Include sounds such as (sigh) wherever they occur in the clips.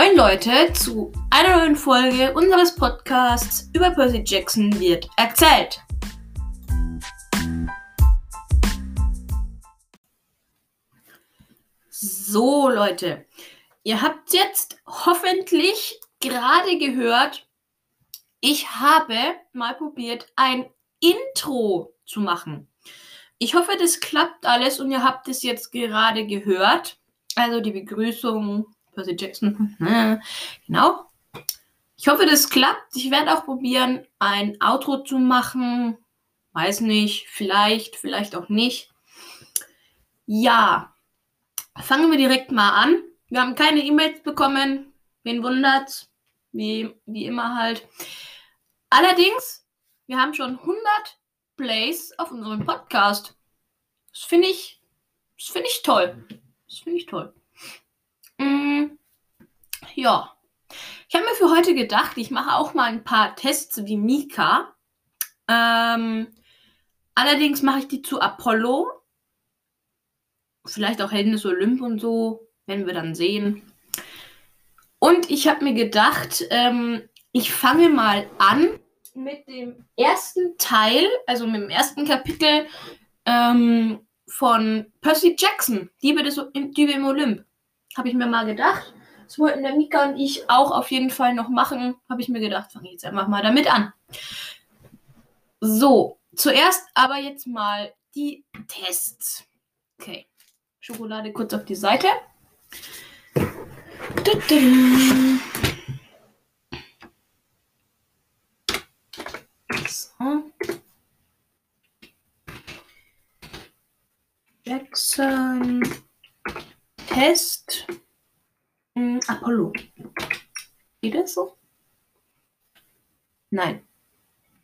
Moin Leute zu einer neuen Folge unseres Podcasts über Percy Jackson wird erzählt. So Leute, ihr habt jetzt hoffentlich gerade gehört, ich habe mal probiert, ein Intro zu machen. Ich hoffe, das klappt alles und ihr habt es jetzt gerade gehört. Also die Begrüßung, Percy Jackson. (laughs) genau. Ich hoffe, das klappt. Ich werde auch probieren, ein Outro zu machen. Weiß nicht, vielleicht, vielleicht auch nicht. Ja, fangen wir direkt mal an. Wir haben keine E-Mails bekommen. Wen wundert's? Wie, wie immer halt. Allerdings, wir haben schon 100 Plays auf unserem Podcast. Das finde ich, das finde ich toll. Das finde ich toll. Ja. Ich habe mir für heute gedacht, ich mache auch mal ein paar Tests wie Mika. Ähm, allerdings mache ich die zu Apollo. Vielleicht auch Helden des Olymp und so, werden wir dann sehen. Und ich habe mir gedacht, ähm, ich fange mal an mit dem ersten Teil, also mit dem ersten Kapitel ähm, von Percy Jackson, Diebe, des, Diebe im Olymp. Habe ich mir mal gedacht. Das wollten der Mika und ich auch auf jeden Fall noch machen. Habe ich mir gedacht, fange jetzt einfach mal damit an. So, zuerst aber jetzt mal die Tests. Okay, Schokolade kurz auf die Seite. So. Jackson. Test. Hm, Apollo. Geht das so? Nein.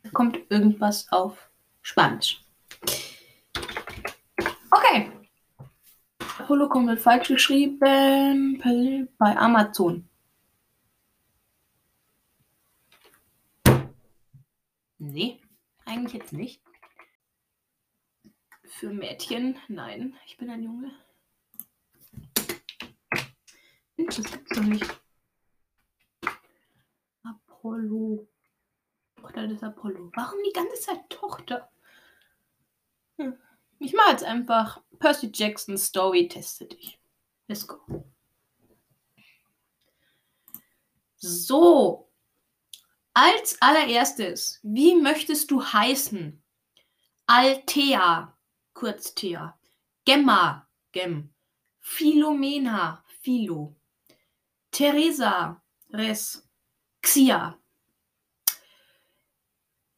Da kommt irgendwas auf Spanisch. Okay. Apollo kommt mit falsch geschrieben bei Amazon. Nee, eigentlich jetzt nicht. Für Mädchen, nein, ich bin ein Junge. Das gibt's doch nicht. Apollo. Tochter des Apollo. Warum die ganze Zeit Tochter? Hm. Ich mache jetzt einfach Percy Jackson Story, teste dich. Let's go. So. Als allererstes, wie möchtest du heißen? Altea, kurz Thea. Gemma, Gem. Philomena, Philo. Theresa, Res. Xia.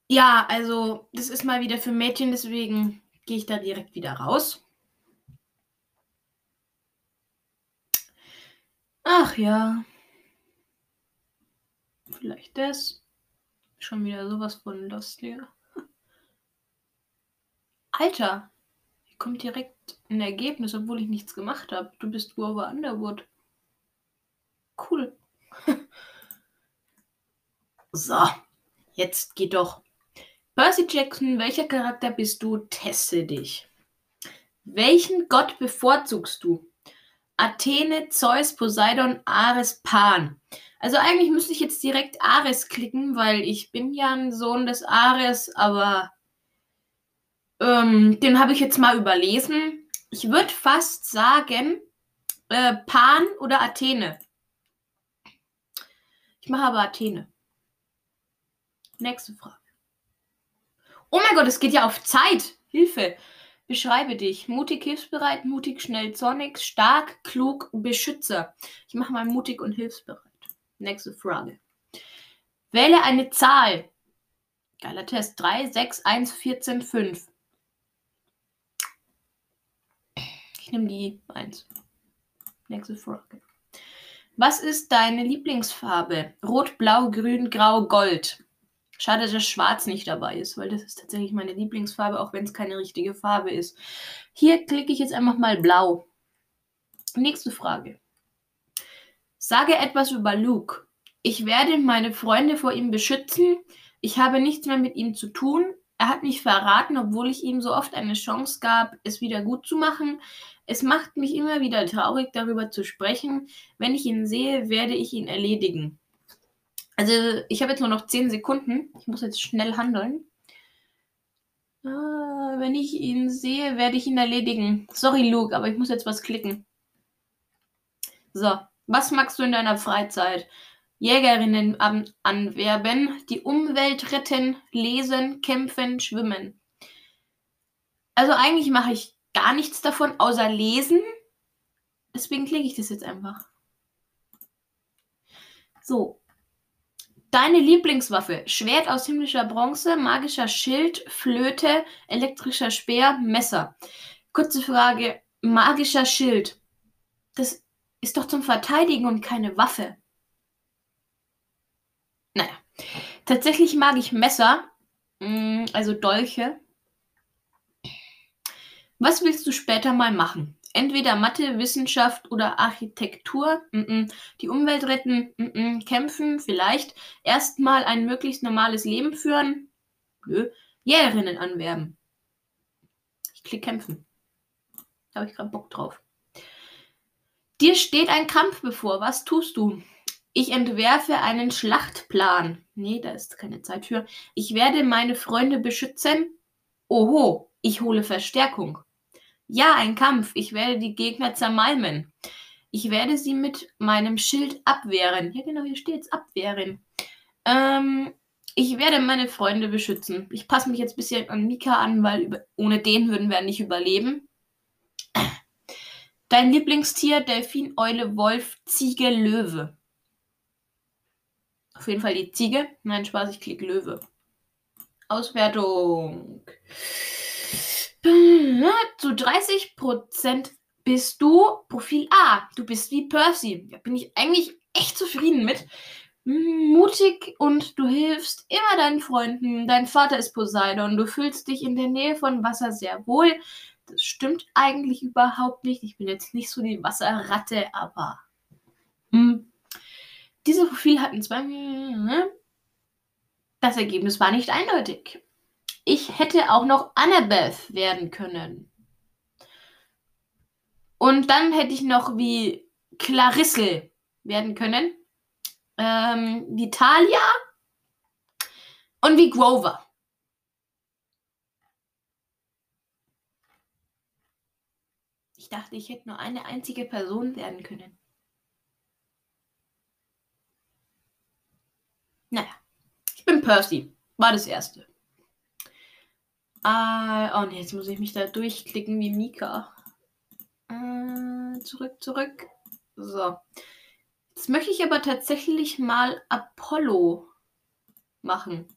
Ja, also, das ist mal wieder für Mädchen, deswegen gehe ich da direkt wieder raus. Ach ja. Vielleicht das. Schon wieder sowas von lustiger. Alter, hier kommt direkt ein Ergebnis, obwohl ich nichts gemacht habe. Du bist Guava Underwood. Cool. (laughs) so, jetzt geht doch. Percy Jackson, welcher Charakter bist du? Teste dich. Welchen Gott bevorzugst du? Athene, Zeus, Poseidon, Ares, Pan. Also eigentlich müsste ich jetzt direkt Ares klicken, weil ich bin ja ein Sohn des Ares, aber ähm, den habe ich jetzt mal überlesen. Ich würde fast sagen äh, Pan oder Athene. Ich mache aber Athene. Nächste Frage. Oh mein Gott, es geht ja auf Zeit. Hilfe. Beschreibe dich. Mutig, hilfsbereit, mutig, schnell, zornig, stark, klug, Beschützer. Ich mache mal mutig und hilfsbereit. Nächste Frage. Wähle eine Zahl. Geiler Test. 3, 6, 1, 14, 5. Ich nehme die 1. Nächste Frage. Was ist deine Lieblingsfarbe? Rot, Blau, Grün, Grau, Gold. Schade, dass Schwarz nicht dabei ist, weil das ist tatsächlich meine Lieblingsfarbe, auch wenn es keine richtige Farbe ist. Hier klicke ich jetzt einfach mal Blau. Nächste Frage. Sage etwas über Luke. Ich werde meine Freunde vor ihm beschützen. Ich habe nichts mehr mit ihm zu tun. Er hat mich verraten, obwohl ich ihm so oft eine Chance gab, es wieder gut zu machen. Es macht mich immer wieder traurig, darüber zu sprechen. Wenn ich ihn sehe, werde ich ihn erledigen. Also, ich habe jetzt nur noch 10 Sekunden. Ich muss jetzt schnell handeln. Ah, wenn ich ihn sehe, werde ich ihn erledigen. Sorry, Luke, aber ich muss jetzt was klicken. So, was magst du in deiner Freizeit? Jägerinnen an anwerben, die Umwelt retten, lesen, kämpfen, schwimmen. Also eigentlich mache ich gar nichts davon, außer lesen. Deswegen klicke ich das jetzt einfach. So. Deine Lieblingswaffe. Schwert aus himmlischer Bronze, magischer Schild, Flöte, elektrischer Speer, Messer. Kurze Frage. Magischer Schild. Das ist doch zum Verteidigen und keine Waffe. Naja. Tatsächlich mag ich Messer, mm, also Dolche. Was willst du später mal machen? Entweder Mathe, Wissenschaft oder Architektur. Mm -mm. Die Umwelt retten, mm kämpfen, vielleicht. Erstmal ein möglichst normales Leben führen. Nö. Jägerinnen anwerben. Ich klicke kämpfen. Da habe ich gerade Bock drauf. Dir steht ein Kampf bevor. Was tust du? Ich entwerfe einen Schlachtplan. Nee, da ist keine Zeit für. Ich werde meine Freunde beschützen. Oho, ich hole Verstärkung. Ja, ein Kampf. Ich werde die Gegner zermalmen. Ich werde sie mit meinem Schild abwehren. Ja, genau, hier steht's. Abwehren. Ähm, ich werde meine Freunde beschützen. Ich passe mich jetzt ein bisschen an Mika an, weil über, ohne den würden wir nicht überleben. Dein Lieblingstier: Delfin, Eule, Wolf, Ziege, Löwe. Auf jeden Fall die Ziege. Nein, Spaß, ich klicke Löwe. Auswertung. Zu 30% bist du Profil A. Du bist wie Percy. Da bin ich eigentlich echt zufrieden mit. Mutig und du hilfst immer deinen Freunden. Dein Vater ist Poseidon. Du fühlst dich in der Nähe von Wasser sehr wohl. Das stimmt eigentlich überhaupt nicht. Ich bin jetzt nicht so die Wasserratte, aber. Hm. Dieses Profil hatten zwei. Ne? Das Ergebnis war nicht eindeutig. Ich hätte auch noch Annabeth werden können. Und dann hätte ich noch wie Clarisse werden können. Ähm, wie Talia und wie Grover. Ich dachte, ich hätte nur eine einzige Person werden können. Naja, ich bin Percy. War das erste. Äh, oh ne, jetzt muss ich mich da durchklicken wie Mika. Äh, zurück, zurück. So. Jetzt möchte ich aber tatsächlich mal Apollo machen.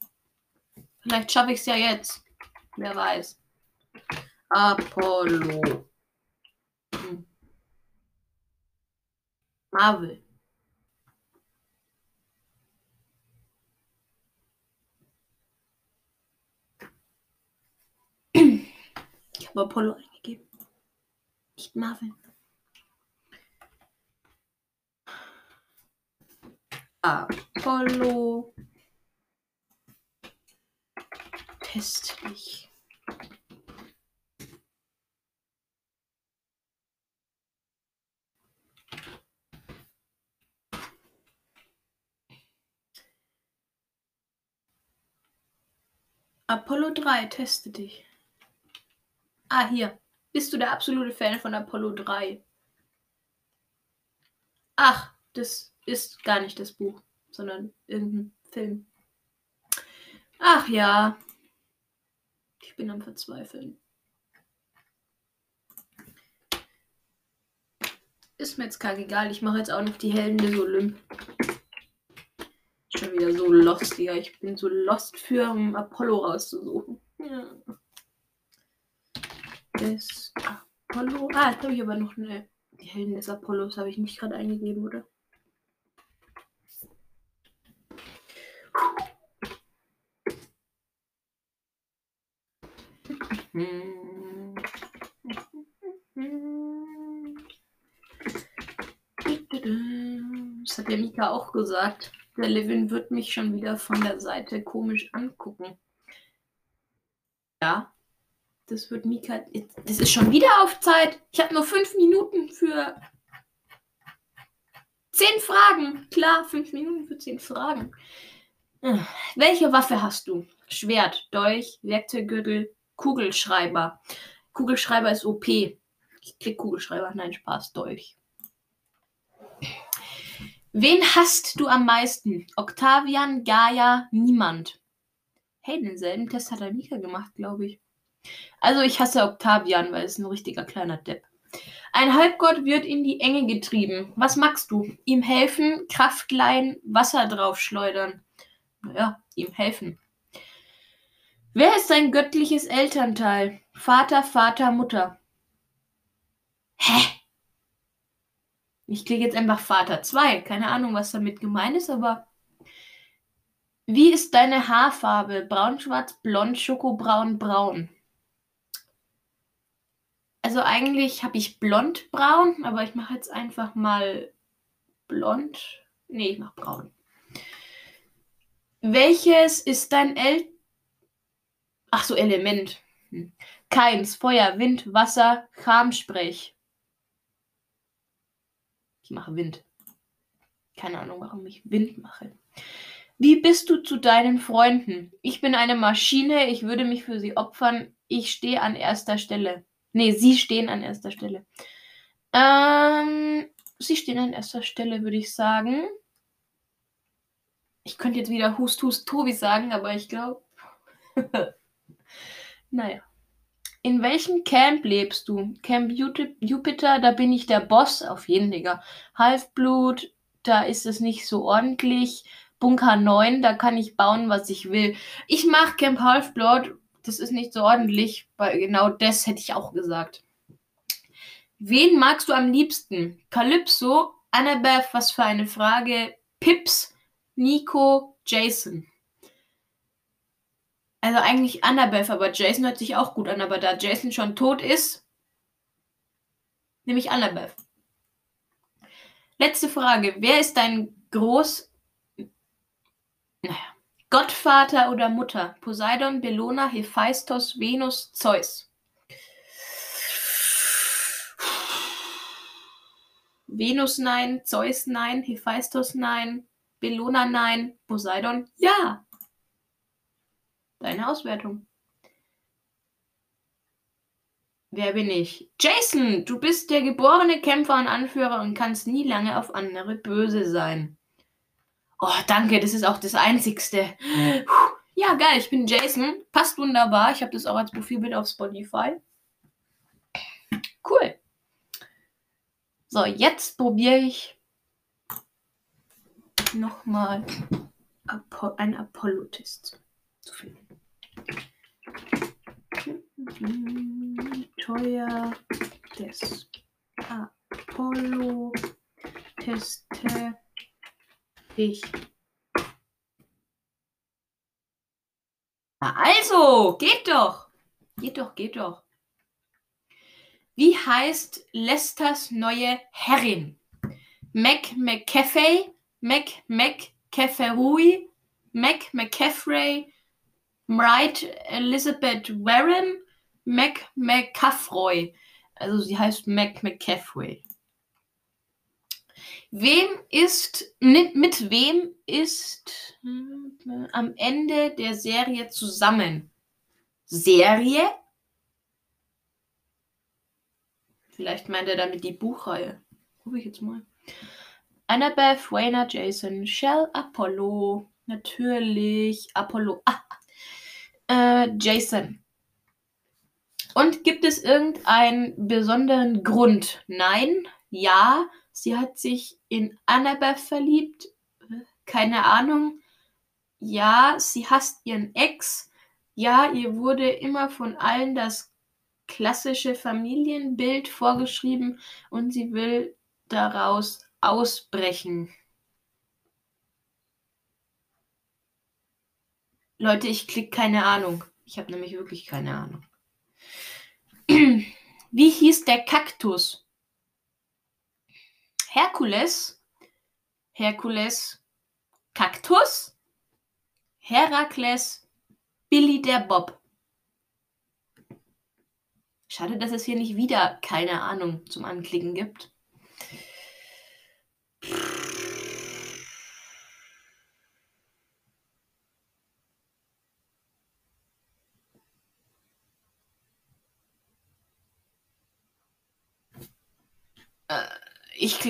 Vielleicht schaffe ich es ja jetzt. Wer weiß. Apollo. Hm. Marvel. Habe Apollo eingegeben. Nicht Marvel. Apollo. Testlich. Apollo 3, teste dich. Ah, hier. Bist du der absolute Fan von Apollo 3? Ach, das ist gar nicht das Buch, sondern irgendein Film. Ach ja. Ich bin am Verzweifeln. Ist mir jetzt egal. Ich mache jetzt auch noch die Helden des Olymp. Schon wieder so lost, ja. Ich bin so lost für um Apollo rauszusuchen. Ja des Apollo. Ah, jetzt habe ich aber noch eine. Die Helden des Apollos habe ich nicht gerade eingegeben, oder? Das hat der Mika auch gesagt. Der Levin wird mich schon wieder von der Seite komisch angucken. Ja. Das wird Mika. Das ist schon wieder auf Zeit. Ich habe nur fünf Minuten für zehn Fragen. Klar, fünf Minuten für zehn Fragen. Hm. Welche Waffe hast du? Schwert, Dolch, Werkzeuggürtel, Kugelschreiber. Kugelschreiber ist OP. Ich klick Kugelschreiber. Nein, Spaß, Dolch. Wen hasst du am meisten? Octavian, Gaia, niemand. Hey, denselben Test hat der Mika gemacht, glaube ich. Also ich hasse Octavian, weil es ein richtiger kleiner Depp. Ein Halbgott wird in die Enge getrieben. Was magst du? Ihm helfen, Kraft leihen, Wasser draufschleudern. Naja, ihm helfen. Wer ist dein göttliches Elternteil? Vater, Vater, Mutter. Hä? Ich klicke jetzt einfach Vater 2. Keine Ahnung, was damit gemeint ist, aber. Wie ist deine Haarfarbe? Braun, schwarz, blond, schokobraun, braun. Also eigentlich habe ich blond-braun, aber ich mache jetzt einfach mal blond. Nee, ich mache braun. Welches ist dein El... Ach so, Element. Hm. Keins. Feuer, Wind, Wasser, Kramsprech. Ich mache Wind. Keine Ahnung, warum ich Wind mache. Wie bist du zu deinen Freunden? Ich bin eine Maschine, ich würde mich für sie opfern. Ich stehe an erster Stelle. Nee, sie stehen an erster Stelle. Ähm, sie stehen an erster Stelle, würde ich sagen. Ich könnte jetzt wieder Hust, Hust, Tobi sagen, aber ich glaube. (laughs) naja. In welchem Camp lebst du? Camp Jupiter, da bin ich der Boss, auf jeden Digga. Halfblut, da ist es nicht so ordentlich. Bunker 9, da kann ich bauen, was ich will. Ich mache Camp Halfblood, das ist nicht so ordentlich, weil genau das hätte ich auch gesagt. Wen magst du am liebsten? Calypso, Annabeth, was für eine Frage. Pips, Nico, Jason. Also eigentlich Annabeth, aber Jason hört sich auch gut an. Aber da Jason schon tot ist, nehme ich Annabeth. Letzte Frage. Wer ist dein Groß... Naja. Gottvater oder Mutter? Poseidon, Bellona, Hephaistos, Venus, Zeus. Venus nein, Zeus nein, Hephaistos nein, Bellona nein, Poseidon ja. Deine Auswertung. Wer bin ich? Jason, du bist der geborene Kämpfer und Anführer und kannst nie lange auf andere böse sein. Oh, danke, das ist auch das Einzigste. Ja, geil, ich bin Jason. Passt wunderbar. Ich habe das auch als Profilbild auf Spotify. Cool. So, jetzt probiere ich nochmal Apo einen Apollo-Test zu finden. Teuer des Apollo teste ich. Na also, geht doch. Geht doch, geht doch. Wie heißt Lesters neue Herrin? Mac McCaffey, Mac McCafferui, Mac McCaffrey, Wright Elizabeth Warren, Mac McCaffroy. Also sie heißt Mac McCaffrey. Wem ist, mit, mit wem ist äh, am Ende der Serie zusammen? Serie? Vielleicht meint er damit die Buchreihe. Gucke ich jetzt mal. Annabeth, Wayner, Jason, Shell, Apollo. Natürlich. Apollo. Ah, äh, Jason. Und gibt es irgendeinen besonderen Grund? Nein. Ja. Sie hat sich in Annabeth verliebt. Keine Ahnung. Ja, sie hasst ihren Ex. Ja, ihr wurde immer von allen das klassische Familienbild vorgeschrieben und sie will daraus ausbrechen. Leute, ich klicke keine Ahnung. Ich habe nämlich wirklich keine Ahnung. (clears throat) Wie hieß der Kaktus? Herkules, Herkules Kaktus, Herakles, Billy der Bob. Schade, dass es hier nicht wieder keine Ahnung zum Anklicken gibt.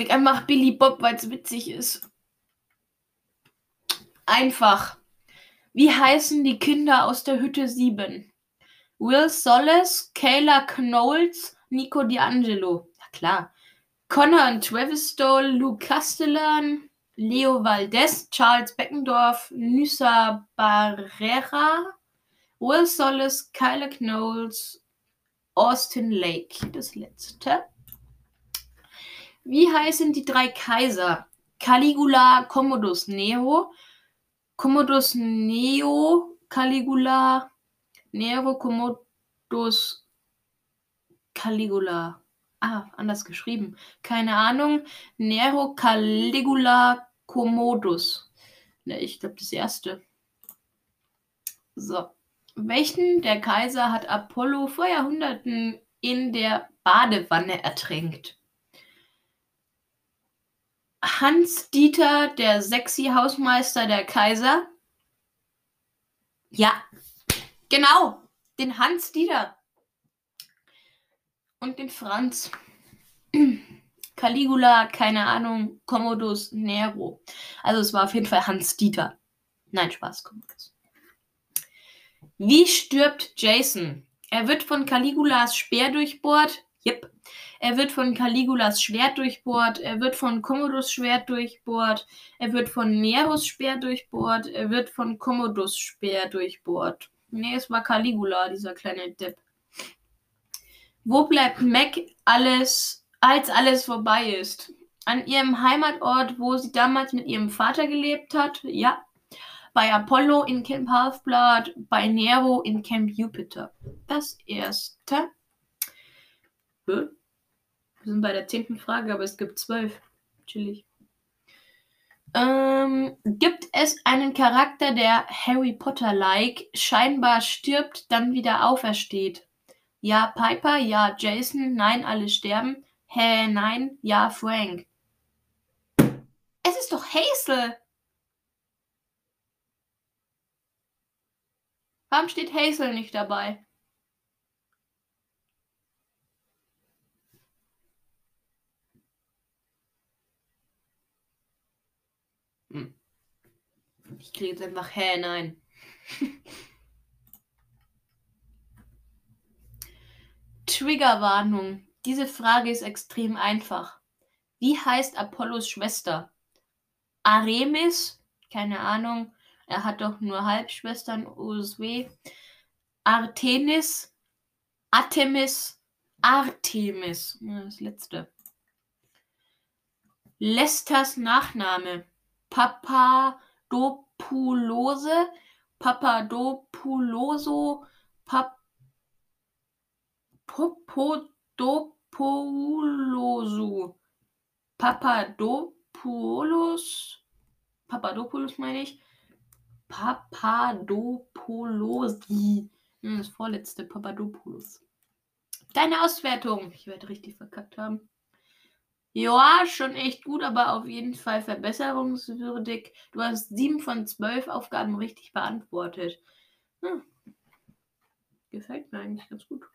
Ich klicke einfach Billy Bob, weil es witzig ist. Einfach. Wie heißen die Kinder aus der Hütte 7? Will Solis, Kayla Knowles, Nico D'Angelo. Ja klar. Connor und Travis Stoll, Luke Castellan, Leo Valdez, Charles Beckendorf, Nyssa Barrera, Will Solis, Kayla Knowles, Austin Lake. Das letzte. Wie heißen die drei Kaiser? Caligula, Commodus Nero, Commodus Neo, Caligula, Nero, Commodus, Caligula. Ah, anders geschrieben. Keine Ahnung. Nero, Caligula, Commodus. Ne, ich glaube das erste. So. Welchen der Kaiser hat Apollo vor Jahrhunderten in der Badewanne ertränkt? Hans Dieter, der sexy Hausmeister der Kaiser. Ja, genau, den Hans Dieter. Und den Franz. (clears throat) Caligula, keine Ahnung, Commodus, Nero. Also es war auf jeden Fall Hans Dieter. Nein, Spaß, Commodus. Wie stirbt Jason? Er wird von Caligulas Speer durchbohrt. Yep. Er wird von Caligulas Schwert durchbohrt, er wird von Commodus Schwert durchbohrt, er wird von Neros Speer durchbohrt, er wird von Commodus Speer durchbohrt. Nee, es war Caligula, dieser kleine Depp. Wo bleibt Mac alles, als alles vorbei ist? An ihrem Heimatort, wo sie damals mit ihrem Vater gelebt hat? Ja. Bei Apollo in Camp Half-Blood, bei Nero in Camp Jupiter. Das erste. Hm? Wir sind bei der zehnten Frage, aber es gibt zwölf. Chillig. Ähm, gibt es einen Charakter, der Harry Potter-like scheinbar stirbt, dann wieder aufersteht? Ja, Piper, ja, Jason, nein, alle sterben. Hä, nein, ja, Frank. Es ist doch Hazel. Warum steht Hazel nicht dabei? Ich kriege jetzt einfach hä, nein. (laughs) Triggerwarnung. Diese Frage ist extrem einfach. Wie heißt Apollos Schwester? Aremis? Keine Ahnung. Er hat doch nur Halbschwestern. USW. Artemis? Artemis? Artemis. Das letzte. Lesters Nachname. Papadopoulose, Papadopouloso, Pap Popodopoulosu, Papadopoulos, Papadopoulos meine ich, Papadopoulosi, hm, das vorletzte Papadopoulos. Deine Auswertung. Ich werde richtig verkackt haben. Ja, schon echt gut, aber auf jeden Fall verbesserungswürdig. Du hast sieben von zwölf Aufgaben richtig beantwortet. Hm. Gefällt mir eigentlich ganz gut.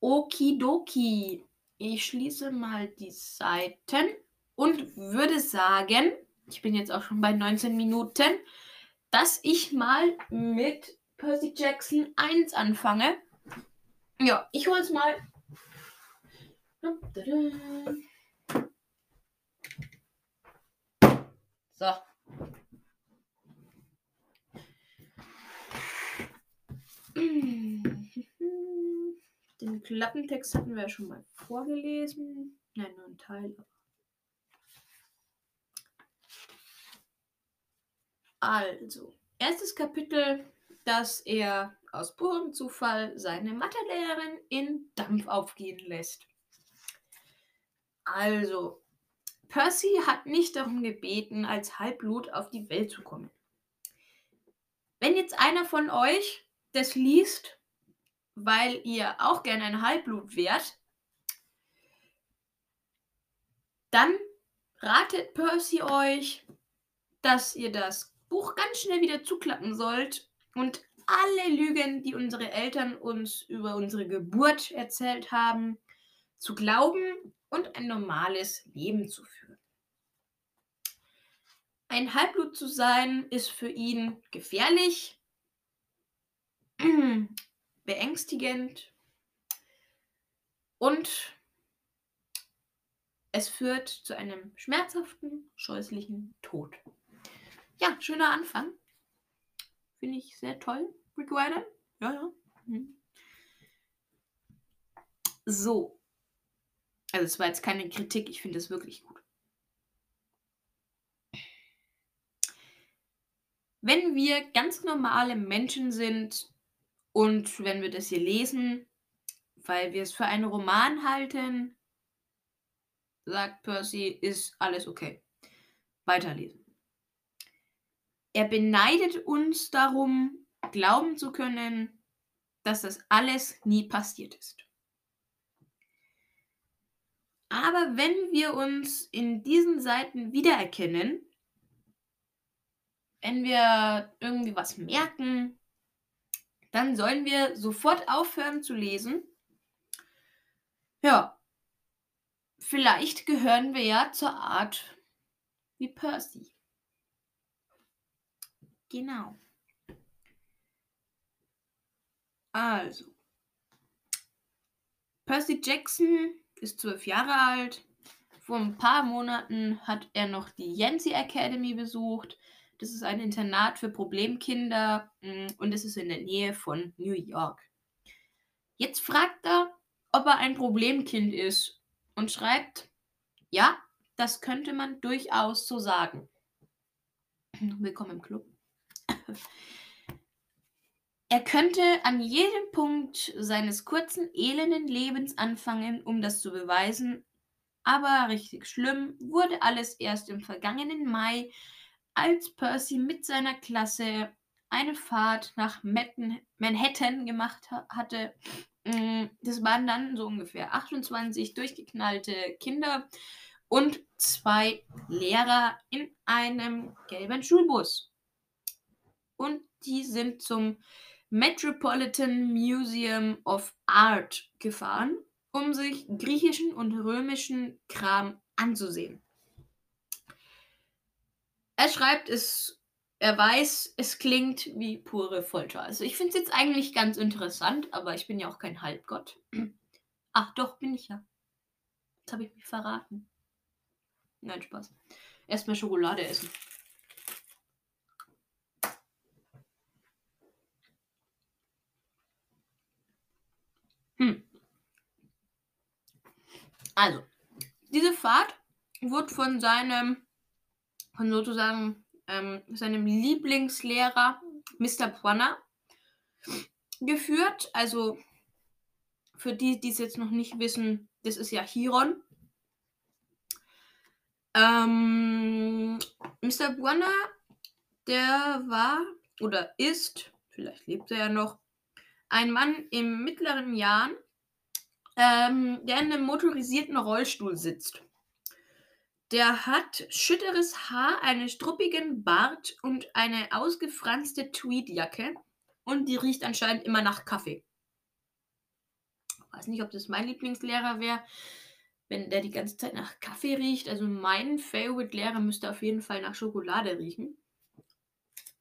Okidoki. Ich schließe mal die Seiten und würde sagen, ich bin jetzt auch schon bei 19 Minuten, dass ich mal mit Percy Jackson 1 anfange. Ja, ich hole es mal so. Den Klappentext hatten wir ja schon mal vorgelesen. Nein, nur ein Teil. Also, erstes Kapitel, dass er aus purem Zufall seine Mathelehrerin in Dampf aufgehen lässt. Also, Percy hat nicht darum gebeten, als Halbblut auf die Welt zu kommen. Wenn jetzt einer von euch das liest, weil ihr auch gerne ein Halbblut wärt, dann ratet Percy euch, dass ihr das Buch ganz schnell wieder zuklappen sollt und alle Lügen, die unsere Eltern uns über unsere Geburt erzählt haben, zu glauben und ein normales Leben zu führen. Ein Halbblut zu sein ist für ihn gefährlich, (clears throat) beängstigend und es führt zu einem schmerzhaften, scheußlichen Tod. Ja, schöner Anfang. Finde ich sehr toll, Rick Ryder. Ja, ja. Mhm. So. Also es war jetzt keine Kritik, ich finde es wirklich gut. Wenn wir ganz normale Menschen sind und wenn wir das hier lesen, weil wir es für einen Roman halten, sagt Percy, ist alles okay. Weiterlesen. Er beneidet uns darum, glauben zu können, dass das alles nie passiert ist. Aber wenn wir uns in diesen Seiten wiedererkennen, wenn wir irgendwie was merken, dann sollen wir sofort aufhören zu lesen. Ja, vielleicht gehören wir ja zur Art wie Percy. Genau. Also, Percy Jackson ist zwölf Jahre alt. Vor ein paar Monaten hat er noch die Yancy Academy besucht. Das ist ein Internat für Problemkinder mm, und es ist in der Nähe von New York. Jetzt fragt er, ob er ein Problemkind ist und schreibt, ja, das könnte man durchaus so sagen. Willkommen im Club. Er könnte an jedem Punkt seines kurzen, elenden Lebens anfangen, um das zu beweisen, aber richtig schlimm wurde alles erst im vergangenen Mai, als Percy mit seiner Klasse eine Fahrt nach Manhattan gemacht hatte. Mm, das waren dann so ungefähr 28 durchgeknallte Kinder und zwei Lehrer in einem gelben Schulbus. Und die sind zum Metropolitan Museum of Art gefahren, um sich griechischen und römischen Kram anzusehen. Er schreibt es, er weiß, es klingt wie pure Folter. Also ich finde es jetzt eigentlich ganz interessant, aber ich bin ja auch kein Halbgott. (clears throat) Ach doch, bin ich ja. Jetzt habe ich mich verraten. Nein, Spaß. Erstmal Schokolade essen. Hm. Also, diese Fahrt wurde von seinem von sozusagen ähm, seinem Lieblingslehrer Mr. Pwanner geführt. Also für die, die es jetzt noch nicht wissen, das ist ja Chiron. Ähm, Mr. Buana, der war oder ist, vielleicht lebt er ja noch, ein Mann im mittleren Jahren, ähm, der in einem motorisierten Rollstuhl sitzt. Der hat schütteres Haar, einen struppigen Bart und eine ausgefranste Tweedjacke. Und die riecht anscheinend immer nach Kaffee. Ich weiß nicht, ob das mein Lieblingslehrer wäre, wenn der die ganze Zeit nach Kaffee riecht. Also mein Favorite-Lehrer müsste auf jeden Fall nach Schokolade riechen.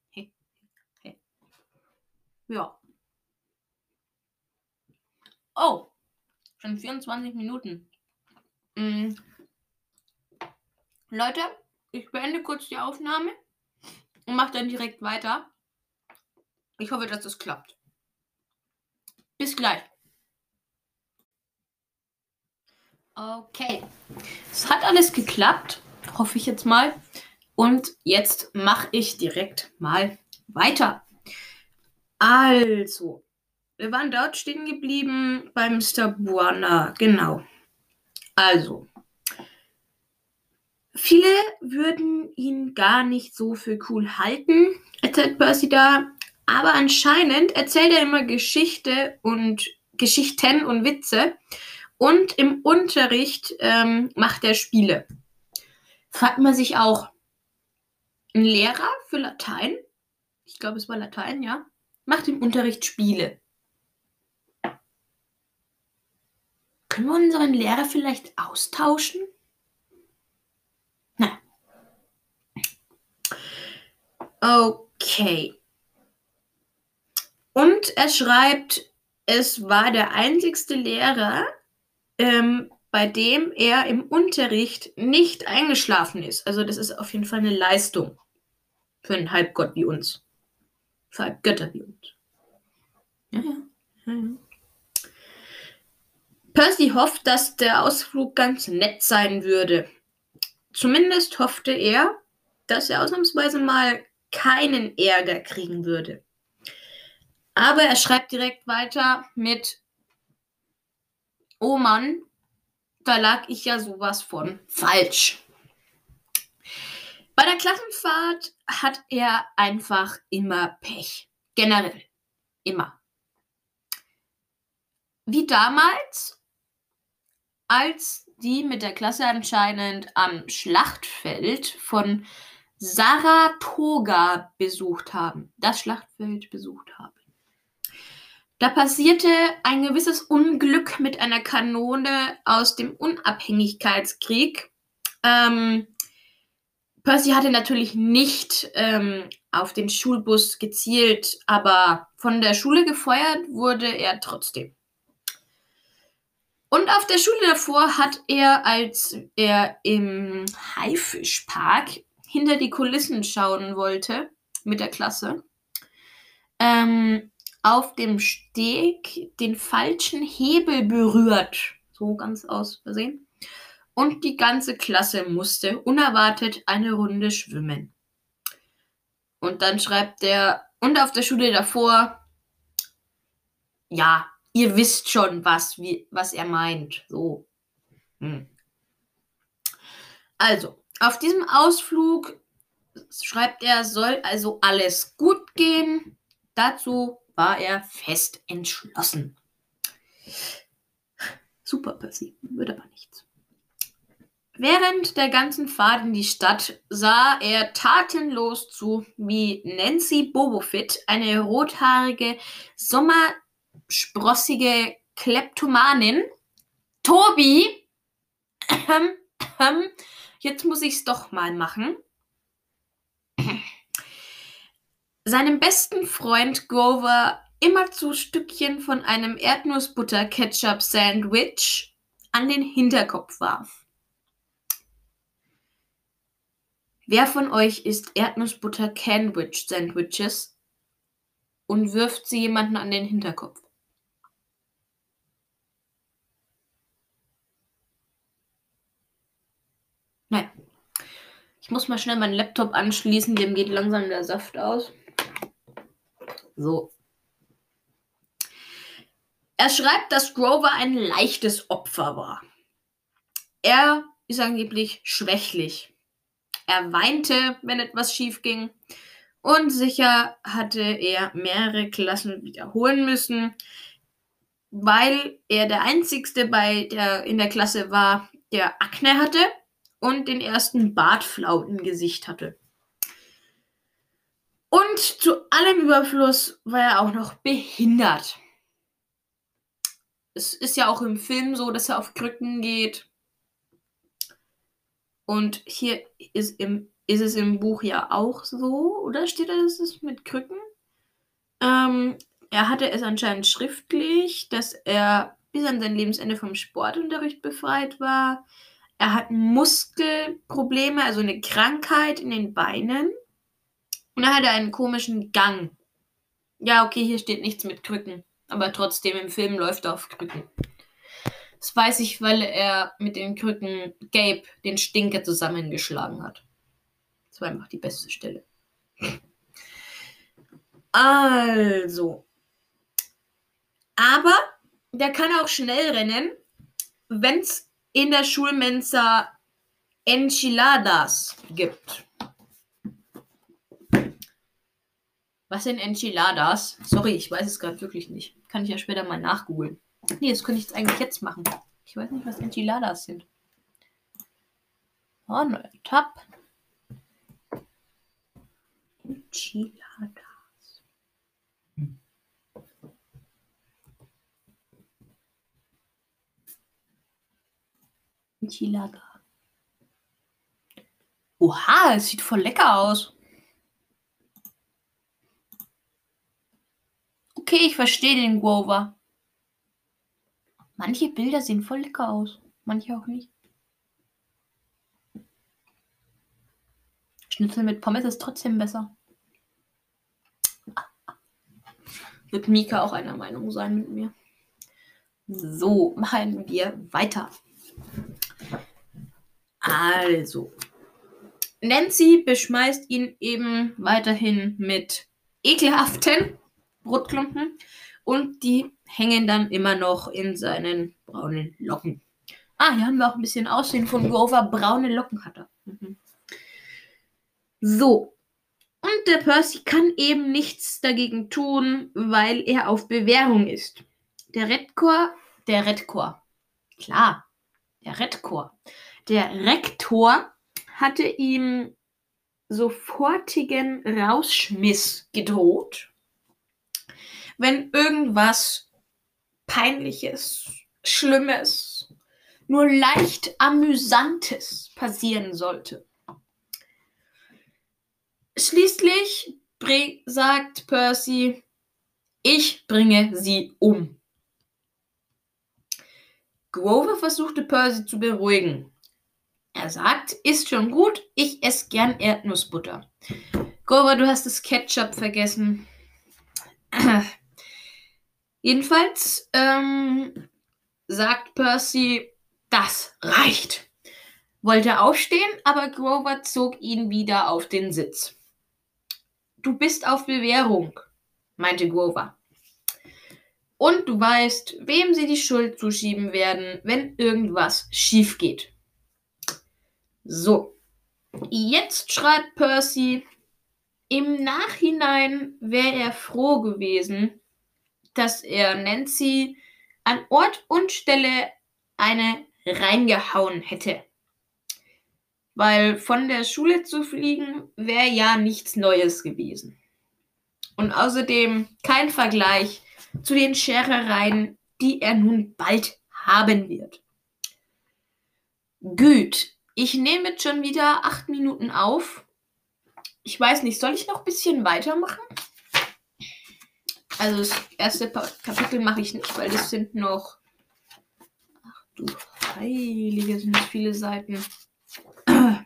Hey. Hey. Ja. Oh, schon 24 Minuten. Mhm. Leute, ich beende kurz die Aufnahme und mache dann direkt weiter. Ich hoffe, dass das klappt. Bis gleich. Okay, es hat alles geklappt, hoffe ich jetzt mal. Und jetzt mache ich direkt mal weiter. Also, wir waren dort stehen geblieben beim Mr. Buana. Genau. Also, Viele würden ihn gar nicht so für cool halten, erzählt Percy da. Aber anscheinend erzählt er immer Geschichte und Geschichten und Witze. Und im Unterricht ähm, macht er Spiele. Fragt man sich auch, ein Lehrer für Latein, ich glaube es war Latein, ja, macht im Unterricht Spiele. Können wir unseren Lehrer vielleicht austauschen? Na. Okay. Und er schreibt, es war der einzigste Lehrer, ähm, bei dem er im Unterricht nicht eingeschlafen ist. Also das ist auf jeden Fall eine Leistung für einen Halbgott wie uns. Für Halbgötter wie uns. Ja, ja. ja, ja. Percy hofft, dass der Ausflug ganz nett sein würde. Zumindest hoffte er, dass er ausnahmsweise mal keinen Ärger kriegen würde. Aber er schreibt direkt weiter mit, oh Mann, da lag ich ja sowas von falsch. Bei der Klassenfahrt hat er einfach immer Pech. Generell. Immer. Wie damals als die mit der Klasse anscheinend am Schlachtfeld von Saratoga besucht haben. Das Schlachtfeld besucht haben. Da passierte ein gewisses Unglück mit einer Kanone aus dem Unabhängigkeitskrieg. Ähm, Percy hatte natürlich nicht ähm, auf den Schulbus gezielt, aber von der Schule gefeuert wurde er trotzdem. Und auf der Schule davor hat er, als er im Haifischpark hinter die Kulissen schauen wollte mit der Klasse, ähm, auf dem Steg den falschen Hebel berührt. So ganz aus Versehen. Und die ganze Klasse musste unerwartet eine Runde schwimmen. Und dann schreibt er, und auf der Schule davor, ja, ihr wisst schon, was, wie, was er meint. So. Hm. Also, auf diesem Ausflug schreibt er, soll also alles gut gehen. Dazu war er fest entschlossen. Super, Percy. Wird aber nichts. Während der ganzen Fahrt in die Stadt sah er tatenlos zu, wie Nancy Bobofit, eine rothaarige, sommer sprossige Kleptomanin. Tobi, jetzt muss ich es doch mal machen. Seinem besten Freund Grover immer zu Stückchen von einem Erdnussbutter-Ketchup-Sandwich an den Hinterkopf warf. Wer von euch isst Erdnussbutter-Canwich-Sandwiches und wirft sie jemanden an den Hinterkopf? Nein. Ich muss mal schnell meinen Laptop anschließen, dem geht langsam der Saft aus. So. Er schreibt, dass Grover ein leichtes Opfer war. Er ist angeblich schwächlich. Er weinte, wenn etwas schief ging. Und sicher hatte er mehrere Klassen wiederholen müssen, weil er der Einzigste bei der, in der Klasse war, der Akne hatte und den ersten Bartflau im Gesicht hatte. Und zu allem Überfluss war er auch noch behindert. Es ist ja auch im Film so, dass er auf Krücken geht. Und hier ist, im, ist es im Buch ja auch so, oder steht da, dass es mit Krücken? Ähm, er hatte es anscheinend schriftlich, dass er bis an sein Lebensende vom Sportunterricht befreit war. Er hat Muskelprobleme, also eine Krankheit in den Beinen. Und er hatte einen komischen Gang. Ja, okay, hier steht nichts mit Krücken. Aber trotzdem, im Film läuft er auf Krücken. Das weiß ich, weil er mit den Krücken Gabe, den Stinker, zusammengeschlagen hat. Das war einfach die beste Stelle. Also. Aber der kann auch schnell rennen, wenn es in der Schulmensa Enchiladas gibt. Was sind Enchiladas? Sorry, ich weiß es gerade wirklich nicht. Kann ich ja später mal nachgoogeln. Nee, das könnte ich jetzt eigentlich jetzt machen. Ich weiß nicht, was Enchiladas sind. Oh, neuer Tab. Enchiladas. Enchilada. Oha, es sieht voll lecker aus. Okay, ich verstehe den Grover. Manche Bilder sehen voll lecker aus, manche auch nicht. Schnitzel mit Pommes ist trotzdem besser. Wird Mika auch einer Meinung sein mit mir. So, machen wir weiter. Also, Nancy beschmeißt ihn eben weiterhin mit ekelhaften Brotklumpen und die hängen dann immer noch in seinen braunen Locken. Ah, hier haben wir auch ein bisschen Aussehen von Grover. Braune Locken hat er. Mhm. So. Und der Percy kann eben nichts dagegen tun, weil er auf Bewährung ist. Der Redkor, der Redkor, klar, der Redkor, der Rektor hatte ihm sofortigen Rausschmiss gedroht, wenn irgendwas Peinliches, Schlimmes, nur leicht Amüsantes passieren sollte. Schließlich sagt Percy, ich bringe sie um. Grover versuchte Percy zu beruhigen. Er sagt, ist schon gut, ich esse gern Erdnussbutter. Grover, du hast das Ketchup vergessen. (clears throat) Jedenfalls ähm, sagt Percy, das reicht. Wollte aufstehen, aber Grover zog ihn wieder auf den Sitz. Du bist auf Bewährung, meinte Grover. Und du weißt, wem sie die Schuld zuschieben werden, wenn irgendwas schief geht. So, jetzt schreibt Percy, im Nachhinein wäre er froh gewesen, dass er Nancy an Ort und Stelle eine reingehauen hätte. Weil von der Schule zu fliegen wäre ja nichts Neues gewesen. Und außerdem kein Vergleich zu den Scherereien, die er nun bald haben wird. Gut, ich nehme jetzt schon wieder acht Minuten auf. Ich weiß nicht, soll ich noch ein bisschen weitermachen? Also das erste Kapitel mache ich nicht, weil das sind noch. Ach du Heilige, sind viele Seiten. (clears throat)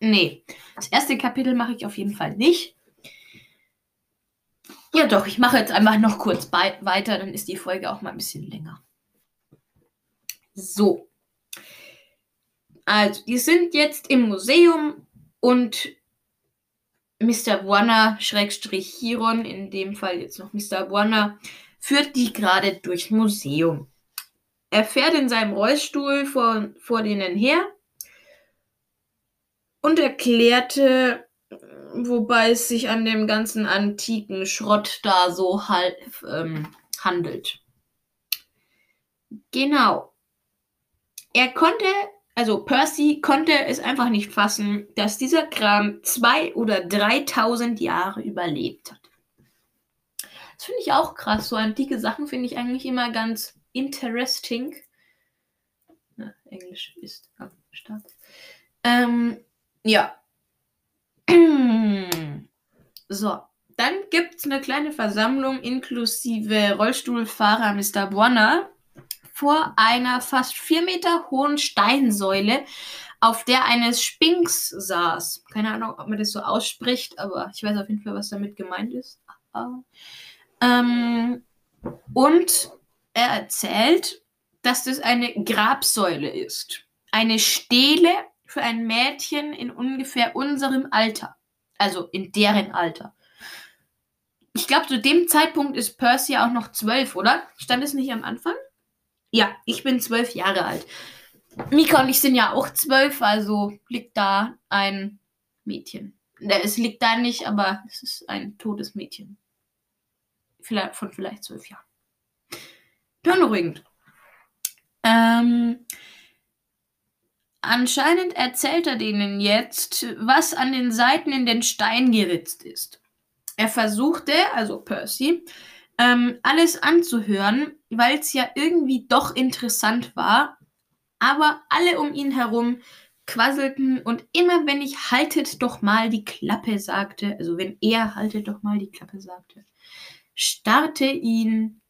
nee, das erste Kapitel mache ich auf jeden Fall nicht. Ja doch, ich mache jetzt einfach noch kurz weiter, dann ist die Folge auch mal ein bisschen länger. So. Also, die sind jetzt im Museum und Mr. Warner, Schrägstrich Chiron, in dem Fall jetzt noch Mr. Warner, führt die gerade durchs Museum. Er fährt in seinem Rollstuhl vor, vor denen her und erklärte, wobei es sich an dem ganzen antiken Schrott da so halt, ähm, handelt. Genau. Er konnte also Percy konnte es einfach nicht fassen, dass dieser Kram zwei oder 3000 Jahre überlebt hat. Das finde ich auch krass. So antike Sachen finde ich eigentlich immer ganz interesting. Na, Englisch ist am Start. Ähm, ja. (clears throat) So, dann gibt es eine kleine Versammlung inklusive Rollstuhlfahrer Mr. Bonner vor einer fast vier Meter hohen Steinsäule, auf der eine Sphinx saß. Keine Ahnung, ob man das so ausspricht, aber ich weiß auf jeden Fall, was damit gemeint ist. Ähm, und er erzählt, dass das eine Grabsäule ist. Eine Stele für ein Mädchen in ungefähr unserem Alter. Also in deren Alter. Ich glaube, zu dem Zeitpunkt ist Percy auch noch zwölf, oder? Stand es nicht am Anfang? Ja, ich bin zwölf Jahre alt. Mika und ich sind ja auch zwölf, also liegt da ein Mädchen Ne, es liegt da nicht, aber es ist ein totes Mädchen. Vielleicht, von vielleicht zwölf Jahren. Beunruhigend. Ähm, anscheinend erzählt er denen jetzt, was an den Seiten in den Stein geritzt ist. Er versuchte, also Percy, ähm, alles anzuhören, weil es ja irgendwie doch interessant war. Aber alle um ihn herum quasselten und immer wenn ich haltet doch mal die Klappe sagte, also wenn er haltet doch mal die Klappe sagte, starrte ihn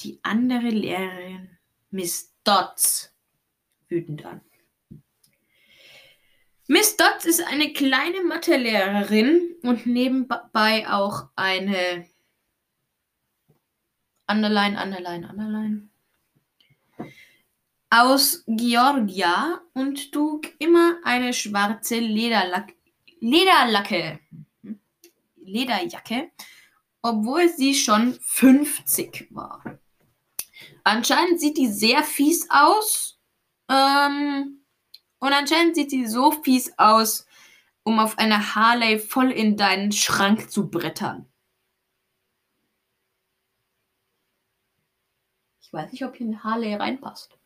die andere Lehrerin, Miss Dodds, wütend an. Miss Dodds ist eine kleine Mathelehrerin und nebenbei auch eine Underline, Underline, Underline aus Georgia und trug immer eine schwarze Lederlack Lederlacke, Lederjacke, obwohl sie schon 50 war. Anscheinend sieht die sehr fies aus. Ähm, und anscheinend sieht sie so fies aus, um auf einer Harley voll in deinen Schrank zu brettern. Ich weiß nicht, ob hier eine Harley reinpasst.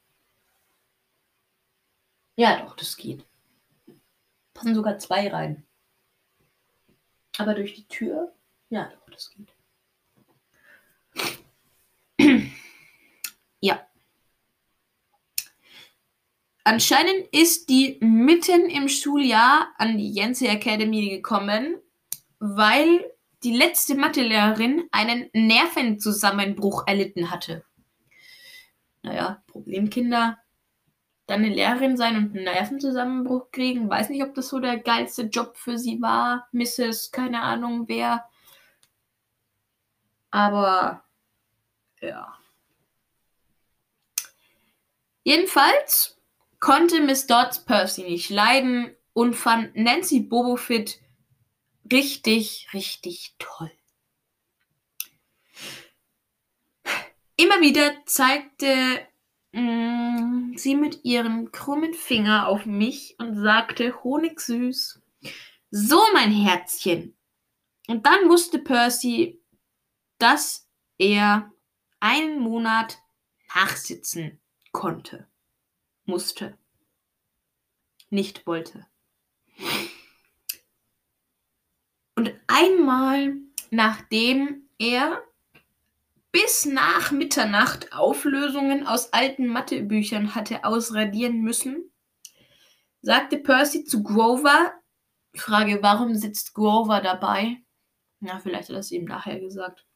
Ja, doch, das geht. Passen sogar zwei rein. Aber durch die Tür? Ja, doch, das geht. (clears throat) ja. Anscheinend ist die mitten im Schuljahr an die Jense Academy gekommen, weil die letzte Mathelehrerin einen Nervenzusammenbruch erlitten hatte. Naja, Problemkinder dann eine Lehrerin sein und einen Nervenzusammenbruch kriegen. Weiß nicht, ob das so der geilste Job für sie war. Mrs. keine Ahnung wer. Aber ja. Jedenfalls konnte Miss Dodds Percy nicht leiden und fand Nancy Bobofit richtig, richtig toll. Immer wieder zeigte Mm, sie mit ihrem krummen Finger auf mich und sagte honigsüß, so mein Herzchen. Und dann wusste Percy, dass er einen Monat nachsitzen konnte, musste, nicht wollte. Und einmal, nachdem er bis nach Mitternacht Auflösungen aus alten Mathebüchern hatte ausradieren müssen, sagte Percy zu Grover, Frage, warum sitzt Grover dabei? Na, vielleicht hat er es ihm nachher gesagt.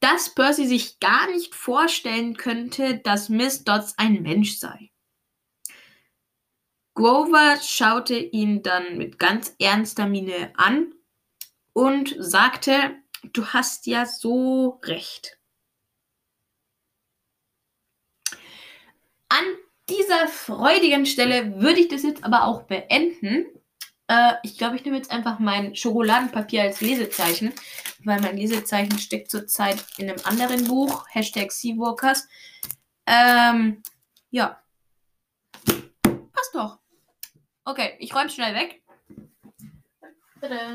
Dass Percy sich gar nicht vorstellen könnte, dass Miss Dodds ein Mensch sei. Grover schaute ihn dann mit ganz ernster Miene an und sagte, du hast ja so recht. An dieser freudigen Stelle würde ich das jetzt aber auch beenden. Äh, ich glaube, ich nehme jetzt einfach mein Schokoladenpapier als Lesezeichen, weil mein Lesezeichen steckt zurzeit in einem anderen Buch, Hashtag Seawalkers. Ähm, ja. Passt doch. Okay, ich räume schnell weg. Tada.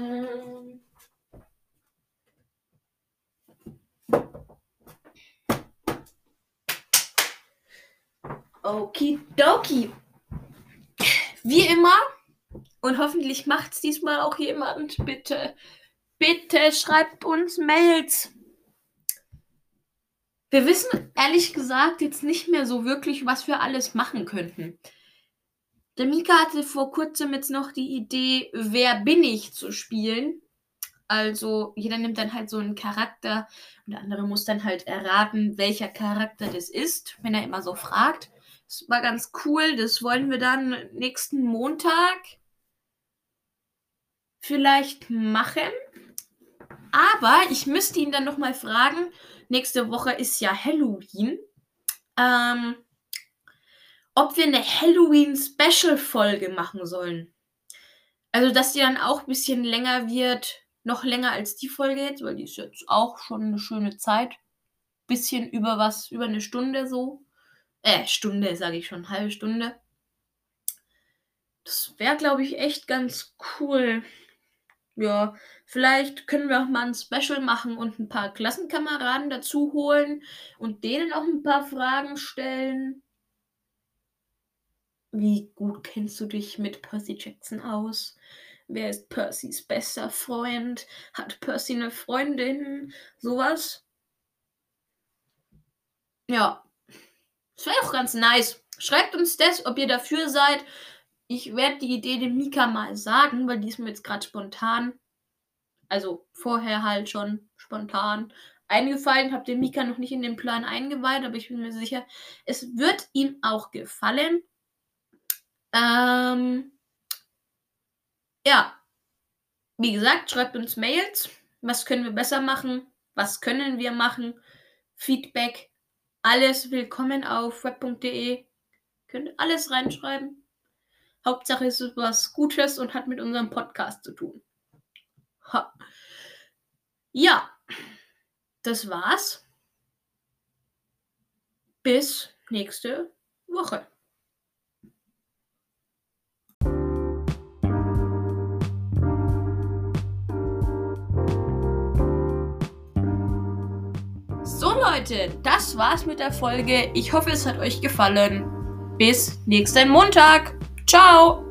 Okidoki. Wie immer, und hoffentlich macht es diesmal auch jemand, bitte, bitte schreibt uns Mails. Wir wissen ehrlich gesagt jetzt nicht mehr so wirklich, was wir alles machen könnten. Der Mika hatte vor kurzem jetzt noch die Idee, wer bin ich zu spielen. Also jeder nimmt dann halt so einen Charakter und der andere muss dann halt erraten, welcher Charakter das ist, wenn er immer so fragt. Das war ganz cool. Das wollen wir dann nächsten Montag vielleicht machen. Aber ich müsste ihn dann nochmal fragen. Nächste Woche ist ja Halloween. Ähm, ob wir eine Halloween-Special-Folge machen sollen. Also, dass die dann auch ein bisschen länger wird. Noch länger als die Folge jetzt, weil die ist jetzt auch schon eine schöne Zeit. Bisschen über was, über eine Stunde so. Äh, Stunde, sage ich schon, halbe Stunde. Das wäre, glaube ich, echt ganz cool. Ja, vielleicht können wir auch mal ein Special machen und ein paar Klassenkameraden dazu holen und denen auch ein paar Fragen stellen. Wie gut kennst du dich mit Percy Jackson aus? Wer ist Percys bester Freund? Hat Percy eine Freundin? Sowas. Ja. Das wäre auch ganz nice. Schreibt uns das, ob ihr dafür seid. Ich werde die Idee dem Mika mal sagen, weil die ist mir jetzt gerade spontan, also vorher halt schon spontan eingefallen. Habe den Mika noch nicht in den Plan eingeweiht, aber ich bin mir sicher, es wird ihm auch gefallen. Ähm, ja, wie gesagt, schreibt uns Mails. Was können wir besser machen? Was können wir machen? Feedback, alles willkommen auf web.de. Könnt alles reinschreiben. Hauptsache es ist was Gutes und hat mit unserem Podcast zu tun. Ha. Ja, das war's. Bis nächste Woche. Leute, das war's mit der Folge. Ich hoffe, es hat euch gefallen. Bis nächsten Montag. Ciao.